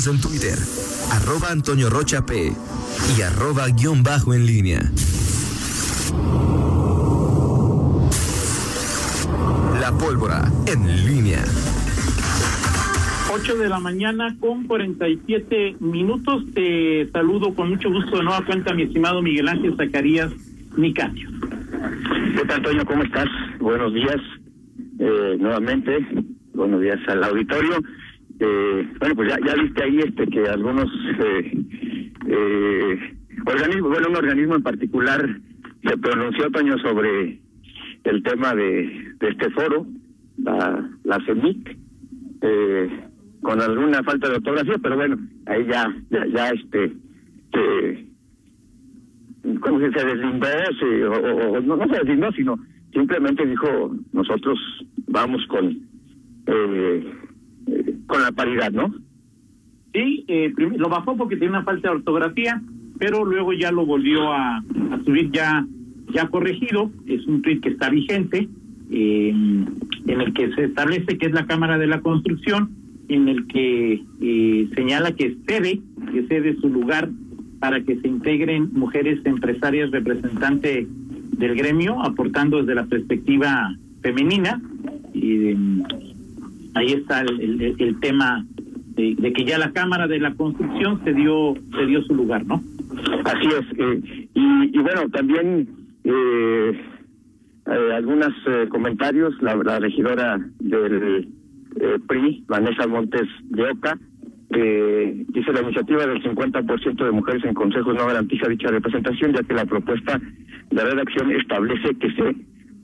Síguenos en Twitter, arroba Antonio Rocha P y arroba guion bajo en línea. La pólvora en línea. 8 de la mañana con 47 minutos. Te saludo con mucho gusto de nueva cuenta, mi estimado Miguel Ángel Zacarías Nicasio. ¿Qué tal, Antonio? ¿Cómo estás? Buenos días eh, nuevamente. Buenos días al auditorio. Eh, bueno, pues ya, ya viste ahí este que algunos eh, eh, organismos, bueno, un organismo en particular se pronunció, Toño, sobre el tema de, de este foro, la, la CEMIC, eh, con alguna falta de ortografía, pero bueno, ahí ya, ya, ya este, como si se deslindó, se, o, no, no se deslindó, sino simplemente dijo, nosotros vamos con, eh, con la paridad, ¿no? Sí, eh, lo bajó porque tiene una falta de ortografía, pero luego ya lo volvió a, subir ya, ya corregido. Es un tweet que está vigente, eh, en el que se establece que es la Cámara de la Construcción, en el que eh, señala que cede, que cede su lugar para que se integren mujeres empresarias representantes del gremio, aportando desde la perspectiva femenina. Eh, ahí está el, tema de, de que ya la Cámara de la Construcción se dio, se dio su lugar, ¿no? Así es. eh, y, bueno, también eh, eh, algunos eh, comentarios. La, la regidora del eh, PRI, Vanessa Montes de Oca, eh, dice la iniciativa del 50% de mujeres en consejos no garantiza dicha representación, ya que la propuesta de redacción establece que se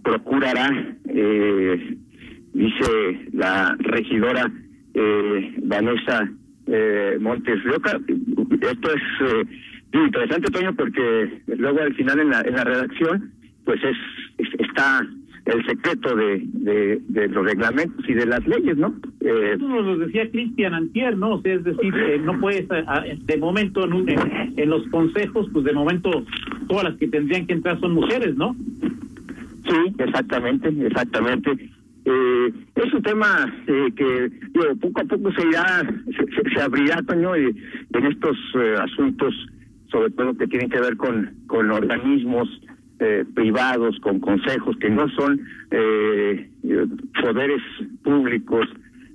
procurará, eh, dice la regidora eh, Vanessa eh, Montes de Oca. Esto es eh, interesante, Toño, porque luego al final en la, en la redacción, pues es, es- está el secreto de, de, de los reglamentos y de las leyes, ¿no? Eh, Eso nos lo decía Cristian Antier, ¿no? O sea, es decir, eh, no puedes, a- a- de momento, en, un- en, en los consejos, pues de momento, todas las que tendrían que entrar son mujeres, ¿no? Sí, exactamente, exactamente. Eh, es un tema eh, que digo, poco a poco se irá, se, se- abrirá, Toño, en estos eh, asuntos, sobre todo que tienen que ver con, con organismos eh, privados, con consejos que no son eh, poderes públicos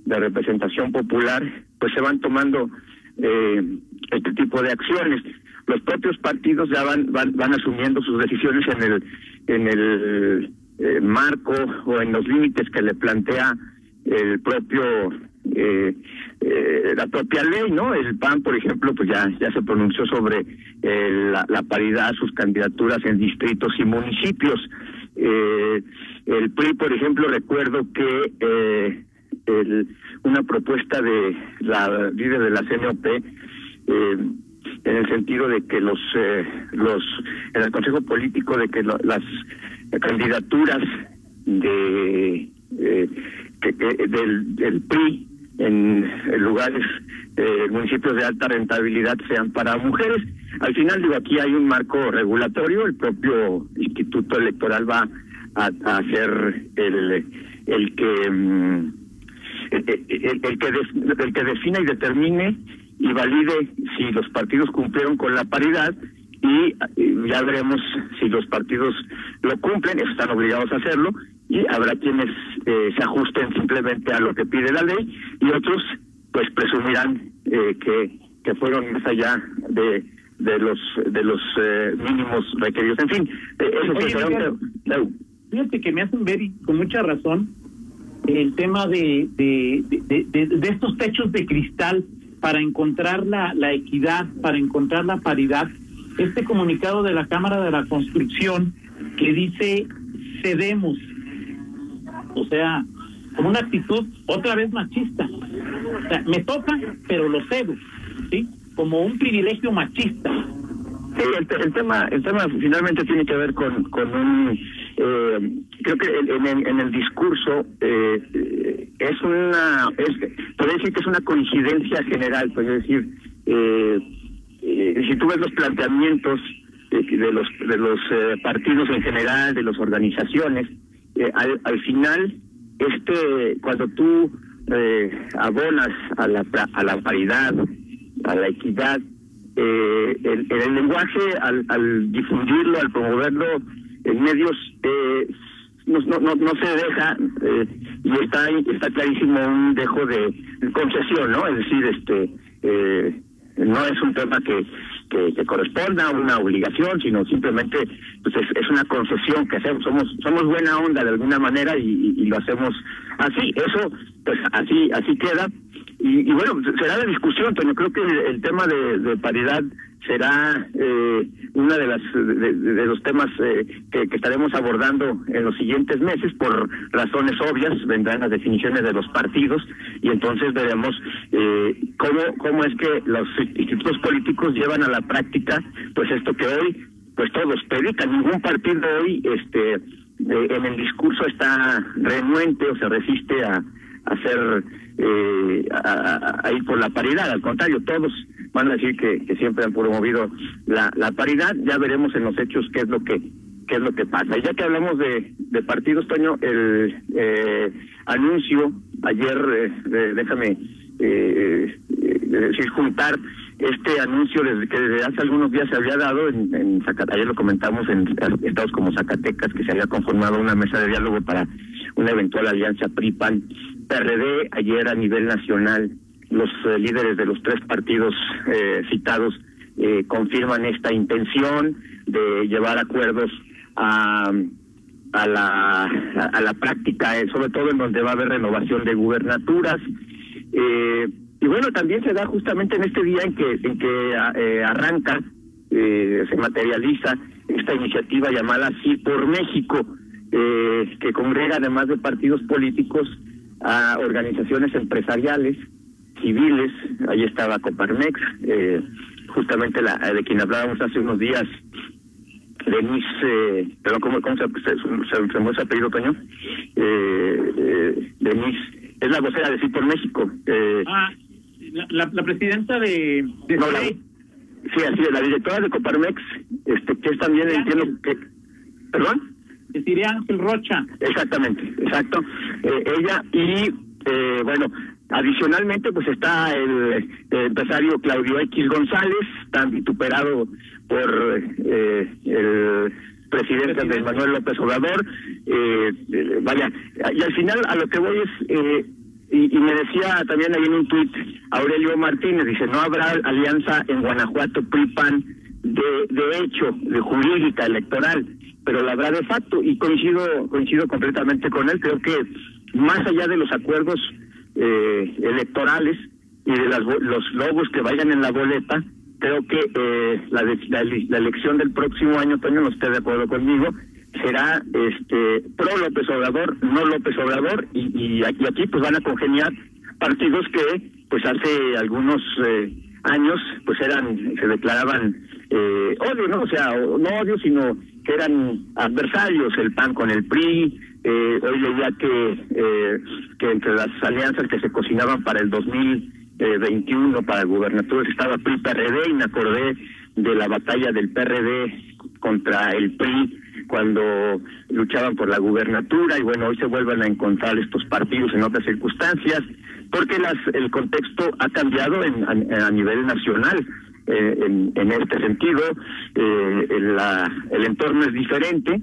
de representación popular, pues se van tomando este tipo de acciones. Los propios partidos ya van, van, van asumiendo sus decisiones en el, en el eh, marco o en los límites que le plantea el propio eh, eh, la propia ley, ¿no? El PAN, por ejemplo, pues ya ya se pronunció sobre eh, la, la paridad, sus candidaturas en distritos y municipios. Eh, el PRI, por ejemplo, recuerdo que el, una propuesta de la líder de la CNOP en el sentido de que los los en el Consejo Político de que las candidaturas de eh, del, PRI en, lugares eh, municipios de alta rentabilidad sean para mujeres. Al final digo aquí hay un marco regulatorio, el propio Instituto Electoral va a, a hacer el el que mm, el, que el que defina y determine y valide si los partidos cumplieron con la paridad y ya veremos si los partidos lo cumplen, están obligados a hacerlo y habrá quienes eh, se ajusten simplemente a lo que pide la ley y otros pues presumirán eh, que que fueron más allá de de los de los eh, mínimos requeridos en fin eh, eso Oye, un Fíjate que me hacen ver, y con mucha razón, el tema de, de, de, de- de estos techos de cristal para encontrar la, la equidad, para encontrar la paridad. Este comunicado de la Cámara de la Construcción que dice cedemos, o sea, como una actitud otra vez machista. O sea, me toca, pero lo cedo, ¿sí? Como un privilegio machista. Sí, el, te- el tema el tema finalmente tiene que ver con, con un eh, creo que en, en en el discurso eh, es una es podría decir que es una coincidencia general podría decir eh, eh, si tú ves los planteamientos de los de los eh, partidos en general de las organizaciones eh, al, al final este cuando tú eh, abonas a la a la paridad a la equidad. Eh, el, el, lenguaje, al, al, difundirlo, al promoverlo en medios, eh, no, no, no, se deja eh, y está está clarísimo un dejo de concesión, ¿no? Es decir, este eh, no es un tema que, que, corresponda a una obligación, sino simplemente pues es, una concesión que hacemos, somos somos buena onda de alguna manera y, y, lo hacemos así, eso pues así así queda. Y, y bueno, será la discusión, pero creo que el, tema de paridad será eh, una de las de, los temas eh, que, estaremos abordando en los siguientes meses por razones obvias vendrán las definiciones de los partidos y entonces veremos eh, cómo cómo es que los institutos políticos llevan a la práctica pues esto que hoy pues todos predican. Ningún partido hoy este eh, en el discurso está renuente o se resiste a hacer eh, a, ir por la paridad, al contrario, todos van a decir que, que siempre han promovido la, la paridad, ya veremos en los hechos qué es lo que qué es lo que pasa. Y ya que hablamos de, de partidos, Toño, el eh, anuncio ayer, eh, déjame eh, decir, juntar este anuncio desde que desde hace algunos días se había dado en, en ayer lo comentamos en estados como Zacatecas, que se había conformado una mesa de diálogo para una eventual alianza PRI-PAN PRD, ayer a nivel nacional los eh, líderes de los tres partidos eh, citados eh, confirman esta intención de llevar acuerdos a, a la a, la práctica, sobre todo en donde va a haber renovación de gubernaturas. y bueno, también se da justamente en este día en que en que arranca, se materializa esta iniciativa llamada Sí por México, que congrega además de partidos políticos a organizaciones empresariales, civiles, ahí estaba Coparmex, eh, justamente la de quien hablábamos hace unos días, Denise, eh, perdón, ¿cómo, cómo se, se, se, se, apellido, Toño? Eh, eh, Denise, es la vocera de Sí por México. Eh, ah, la, la, presidenta de... de no, la, sí, así es, la directora de Coparmex, este, que es también, entiendo que... ¿Perdón? Ángel Rocha. Exactamente, exacto. Eh, ella y, eh, bueno, adicionalmente pues está el, empresario Claudio X González, tan vituperado por eh, el presidente de Manuel López Obrador. Eh, vaya, y al final a lo que voy es... Eh, y, y, me decía también ahí en un tuit Aurelio Martínez, dice, no habrá alianza en Guanajuato PRIPAN de, de hecho, de jurídica electoral pero la habrá de facto y coincido coincido completamente con él creo que más allá de los acuerdos eh, electorales y de las, los logos que vayan en la boleta creo que eh, la, la, elección del próximo año Toño no esté de acuerdo conmigo será este pro López Obrador no López Obrador y, y aquí, aquí pues van a congeniar partidos que pues hace algunos eh, años pues eran se declaraban eh, odio no o sea no odio sino que eran adversarios, el PAN con el PRI, eh, hoy leía que, eh, que entre las alianzas que se cocinaban para el 2021 para gubernaturas estaba PRI-PRD y me acordé de la batalla del PRD contra el PRI cuando luchaban por la gubernatura y bueno, hoy se vuelven a encontrar estos partidos en otras circunstancias porque las, el contexto ha cambiado en, a nivel nacional eh, en, en, este sentido, eh, la, el entorno es diferente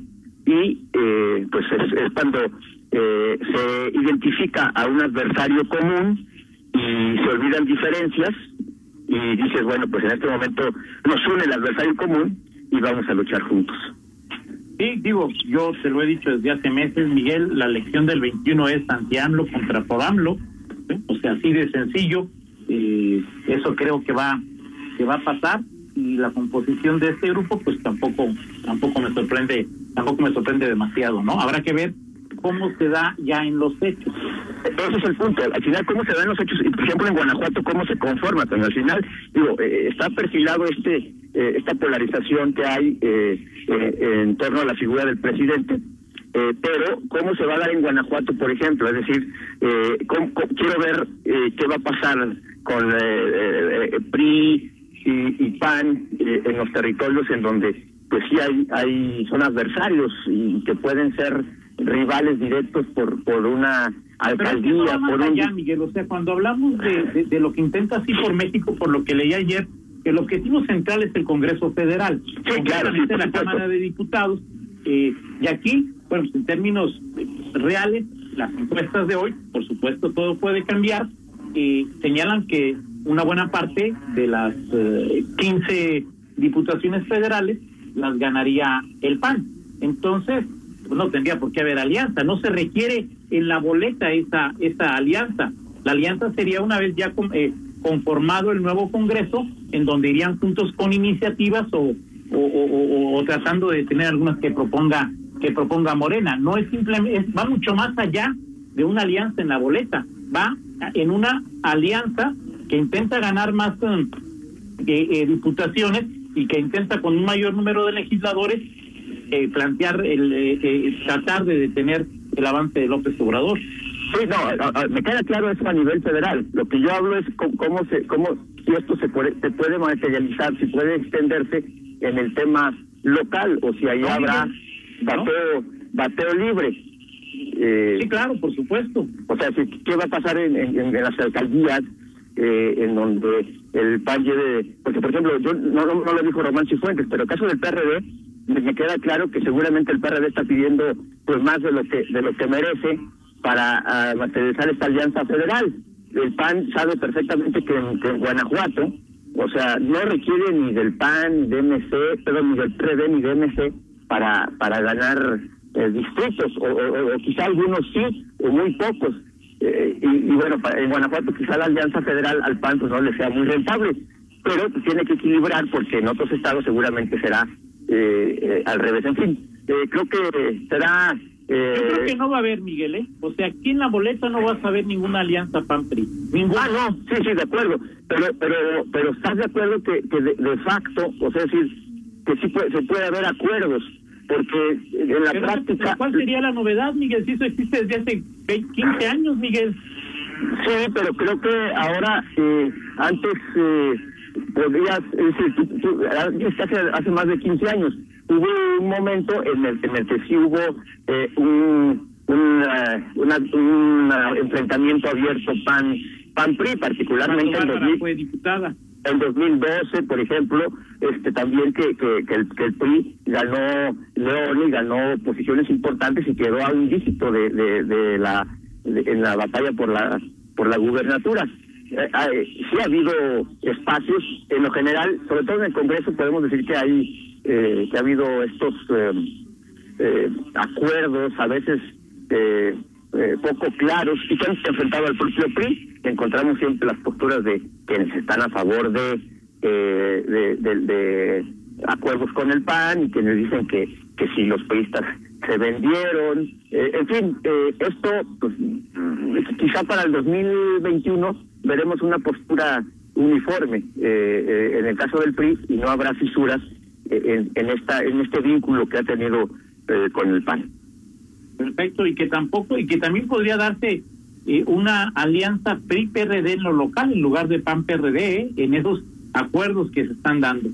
y eh, pues es, es cuando eh, se identifica a un adversario común y se olvidan diferencias y dices, bueno, pues en este momento nos une el adversario común y vamos a luchar juntos. Sí, digo, yo te lo he dicho desde hace meses, Miguel, la elección del 21 es anti-AMLO contra por-AMLO, o sea, así de sencillo, eh, eso creo que va que va a pasar y la composición de este grupo pues tampoco tampoco me sorprende tampoco me sorprende demasiado no habrá que ver cómo se da ya en los hechos. Ese es el punto. Al final cómo se da en los hechos y por ejemplo en Guanajuato cómo se conforma pero al final digo eh, está perfilado este eh, esta polarización que hay eh, en torno a la figura del presidente pero cómo se va a dar en Guanajuato, por ejemplo, es decir, quiero ver qué va a pasar con PRI, y, PAN eh, en los territorios en donde pues sí hay, hay son adversarios y que pueden ser rivales directos por por una alcaldía, por allá, Miguel, o sea, cuando hablamos de, de, lo que intenta así por México, por lo que leí ayer, el objetivo central es el Congreso Federal, sí, claro, la Cámara de Diputados, eh, y aquí, bueno, pues, en términos reales, las encuestas de hoy, por supuesto, todo puede cambiar, eh, señalan que una buena parte de las eh, 15 diputaciones federales las ganaría el PAN. Entonces, pues, no tendría por qué haber alianza, no se requiere en la boleta esa, esa alianza. La alianza sería una vez ya eh, conformado el nuevo Congreso, en donde irían juntos con iniciativas o, o, tratando de tener algunas que proponga que proponga Morena. No es simplemente, va mucho más allá de una alianza en la boleta, va en una alianza que intenta ganar más eh, eh, diputaciones y que intenta con un mayor número de legisladores eh, plantear, el tratar de detener el avance de López Obrador. Sí, no, me queda claro eso a nivel federal. Lo que yo hablo es cómo, se, cómo si esto se puede, se puede materializar, si puede extenderse en el tema local o si ahí habrá bateo, bateo libre. Eh, sí, claro, por supuesto. O sea, ¿qué va a pasar en, en, las alcaldías eh, en donde el PAN lleve... Porque, por ejemplo, yo no, no, lo dijo Román Cifuentes, pero el caso del PRD, me queda claro que seguramente el PRD está pidiendo pues más de lo que de lo que merece para materializar esta alianza federal. El PAN sabe perfectamente que en, Guanajuato, o sea, no requiere ni del PAN, ni de MC, perdón, ni del PRD, ni de MC para, para ganar eh, distritos, o, quizá algunos sí, o muy pocos. Eh, y, bueno, en Guanajuato quizá la alianza federal al PAN pues no le sea muy rentable, pero tiene que equilibrar porque en otros estados seguramente será eh, al revés. En fin, creo que será yo creo que no va a haber, Miguel, ¿eh? O sea, aquí en la boleta no vas a ver ninguna alianza PAN-PRI. Ah, no, sí, sí, de acuerdo. Pero pero pero ¿estás de acuerdo que, que de, facto, o sea, decir, que sí puede, se puede haber acuerdos? Porque en la práctica... ¿Cuál sería la novedad, Miguel? Si eso existe desde hace 15 años, Miguel. Sí, pero creo que ahora, eh, antes eh, podrías, es decir, tú, tú, hace, hace más de 15 años, hubo un momento en el, en el que sí hubo eh, un, un enfrentamiento abierto PAN, PAN PRI, particularmente en 2000, fue diputada. En 2012, por ejemplo, este también que, que, que, el, que el PRI ganó León y ganó posiciones importantes y quedó a un dígito de, de, la en la batalla por la por la gubernatura. Eh, sí ha habido espacios, en lo general, sobre todo en el Congreso podemos decir que hay eh, que ha habido estos eh, eh, acuerdos a veces poco claros y que han enfrentado al propio PRI, encontramos siempre las posturas de quienes están a favor de, de, acuerdos con el PAN y quienes dicen que, que si los priistas se vendieron, en fin, esto pues, quizá para el 2021 veremos una postura uniforme en el caso del PRI y no habrá fisuras en, en, esta en este vínculo que ha tenido eh, con el PAN. Perfecto, y que tampoco, y que también podría darse eh, una alianza PRI-PRD en lo local en lugar de PAN-PRD ¿eh? en esos acuerdos que se están dando.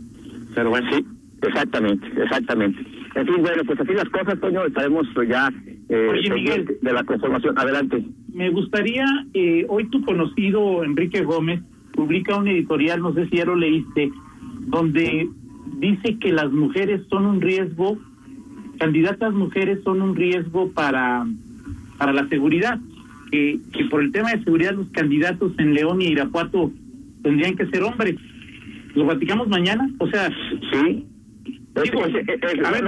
Pero bueno. Sí, exactamente, exactamente. En fin, bueno, pues así las cosas, Toño, estaremos ya eh, de la conformación. Adelante. Me gustaría, eh, hoy tu conocido Enrique Gómez publica un editorial, no sé si ya lo leíste, donde dice que las mujeres son un riesgo, candidatas mujeres son un riesgo para, para la seguridad, que, que por el tema de seguridad los candidatos en León y Irapuato tendrían que ser hombres. ¿Lo platicamos mañana? O sea, sí. a ver,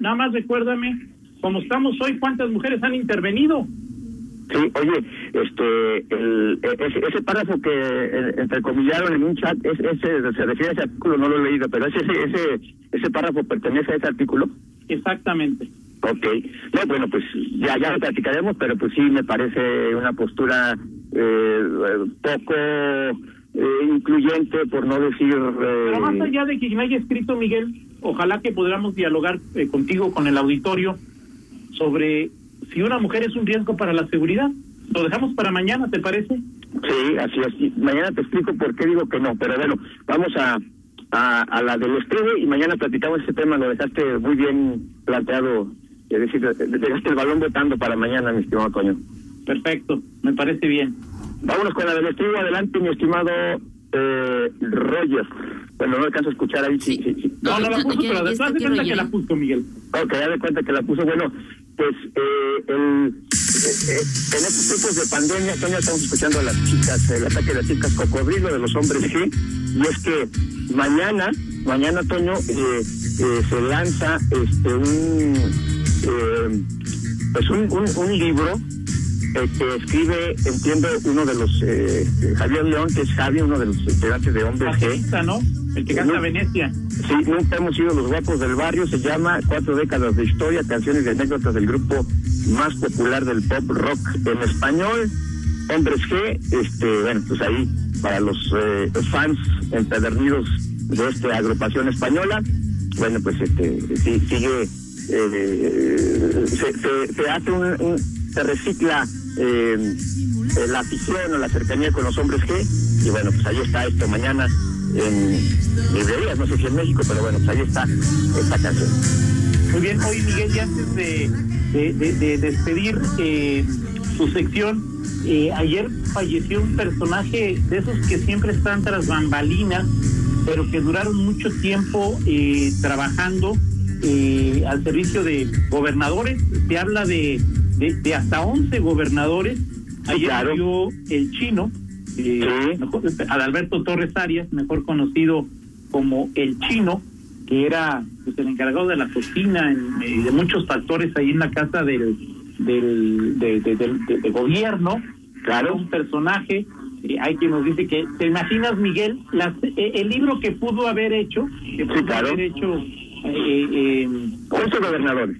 nada más recuérdame, como estamos hoy, ¿cuántas mujeres han intervenido? Sí, oye, este, el, ese, ese párrafo que eh, entrecomillaron en un chat, es, ese se refiere a ese artículo, no lo he leído, pero ese, ese, ese párrafo pertenece a ese artículo. Exactamente. Ok, no, bueno, pues ya, ya lo platicaremos, pero pues sí me parece una postura eh, poco eh, incluyente, por no decir... Pero más allá de que me haya escrito Miguel, ojalá que podamos dialogar contigo, con el auditorio, sobre si una mujer es un riesgo para la seguridad. Lo dejamos para mañana, ¿te parece? Sí, así es. Mañana te explico por qué digo que no, pero bueno, vamos a, a, la del estreno y mañana platicamos ese tema, lo dejaste muy bien planteado, es decir, dejaste el balón votando para mañana, mi estimado Toño. Perfecto, me parece bien. Vámonos con la del estudio. Adelante, mi estimado eh, Roger. Bueno, no alcanzo a escuchar ahí. Sí, sí, sí. No, no la puso, pero después de cuenta que la puso, Miguel. Ok, ya de cuenta que la puso. Bueno, pues eh, el, eh, en estos tiempos de pandemia, Toño, estamos escuchando a las chicas, el ataque de las chicas cocodrilo de los hombres G. Y es que mañana, mañana, Toño, se lanza este un, pues un, un, un libro eh, que escribe, entiendo, uno de los, eh, Javier León, que es Javi, uno de los integrantes de Hombres G. ¿no? El que canta Venecia. Sí, nunca hemos sido los guapos del barrio, se llama Cuatro décadas de historia, canciones y anécdotas del grupo más popular del pop rock en español. Hombres G, este, bueno, pues ahí, para los, eh, fans empedernidos de esta agrupación española, bueno, pues este, sí, sigue, eh, se, se, hace un, se recicla eh, la afición o la cercanía con los hombres G. Y bueno, pues ahí está esto mañana en librerías, no sé si en México, pero bueno, pues ahí está esta canción. Muy bien, hoy Miguel, y antes de, de, despedir eh, su sección, eh, ayer falleció un personaje de esos que siempre están tras bambalinas, pero que duraron mucho tiempo eh, trabajando al servicio de gobernadores. Se habla de de, hasta 11 gobernadores. Ayer claro. el chino, eh, Adalberto Torres Arias, mejor conocido como el chino, que era pues, el encargado de la cocina y de muchos factores ahí en la casa del, del, de, gobierno. Claro. Un personaje eh, hay quien nos dice que, ¿te imaginas, Miguel, las, eh, el libro que pudo haber hecho? Que pudo haber hecho. Eh, eh, gobernadores.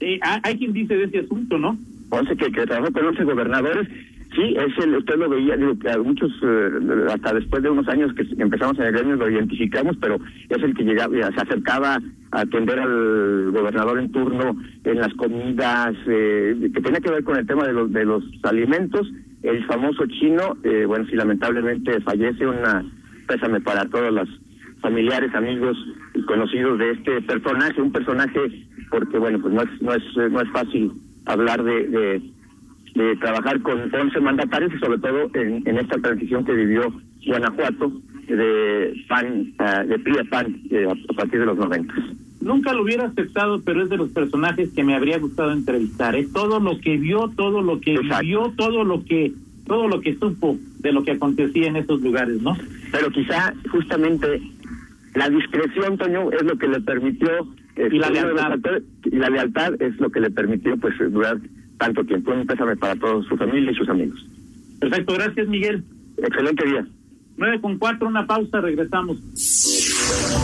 Eh, hay quien dice de ese asunto, ¿no? Once que, que trabajó con 11 gobernadores. Sí, es el, usted lo veía, digo, a muchos, eh, hasta después de unos años que empezamos en el gremio lo identificamos, pero es el que llegaba, se acercaba a atender al gobernador en turno en las comidas, eh, que tenía que ver con el tema de los, de los alimentos. El famoso chino, eh, bueno, si lamentablemente fallece, una pésame para todos los familiares, amigos y conocidos de este personaje, un personaje porque bueno, pues no es, no es, no es fácil hablar de, trabajar con 11 mandatarios y sobre todo en, en esta transición que vivió Guanajuato de PAN, ah, de PRI a PAN eh, a partir de los 90. Nunca lo hubiera aceptado, pero es de los personajes que me habría gustado entrevistar. Es ¿eh? todo lo que vio, todo lo que vivió, todo lo que todo lo que supo de lo que acontecía en esos lugares, ¿no? Pero quizá justamente la discreción, Toño, es lo que le permitió y la lealtad. Y la lealtad es lo que le permitió pues durar tanto tiempo. Un pésame para toda su familia y sus amigos. Perfecto, gracias Miguel. Excelente día. 9 con 4, una pausa, regresamos.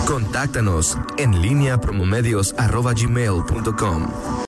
Contáctanos en línea promomedios arroba gmail.com.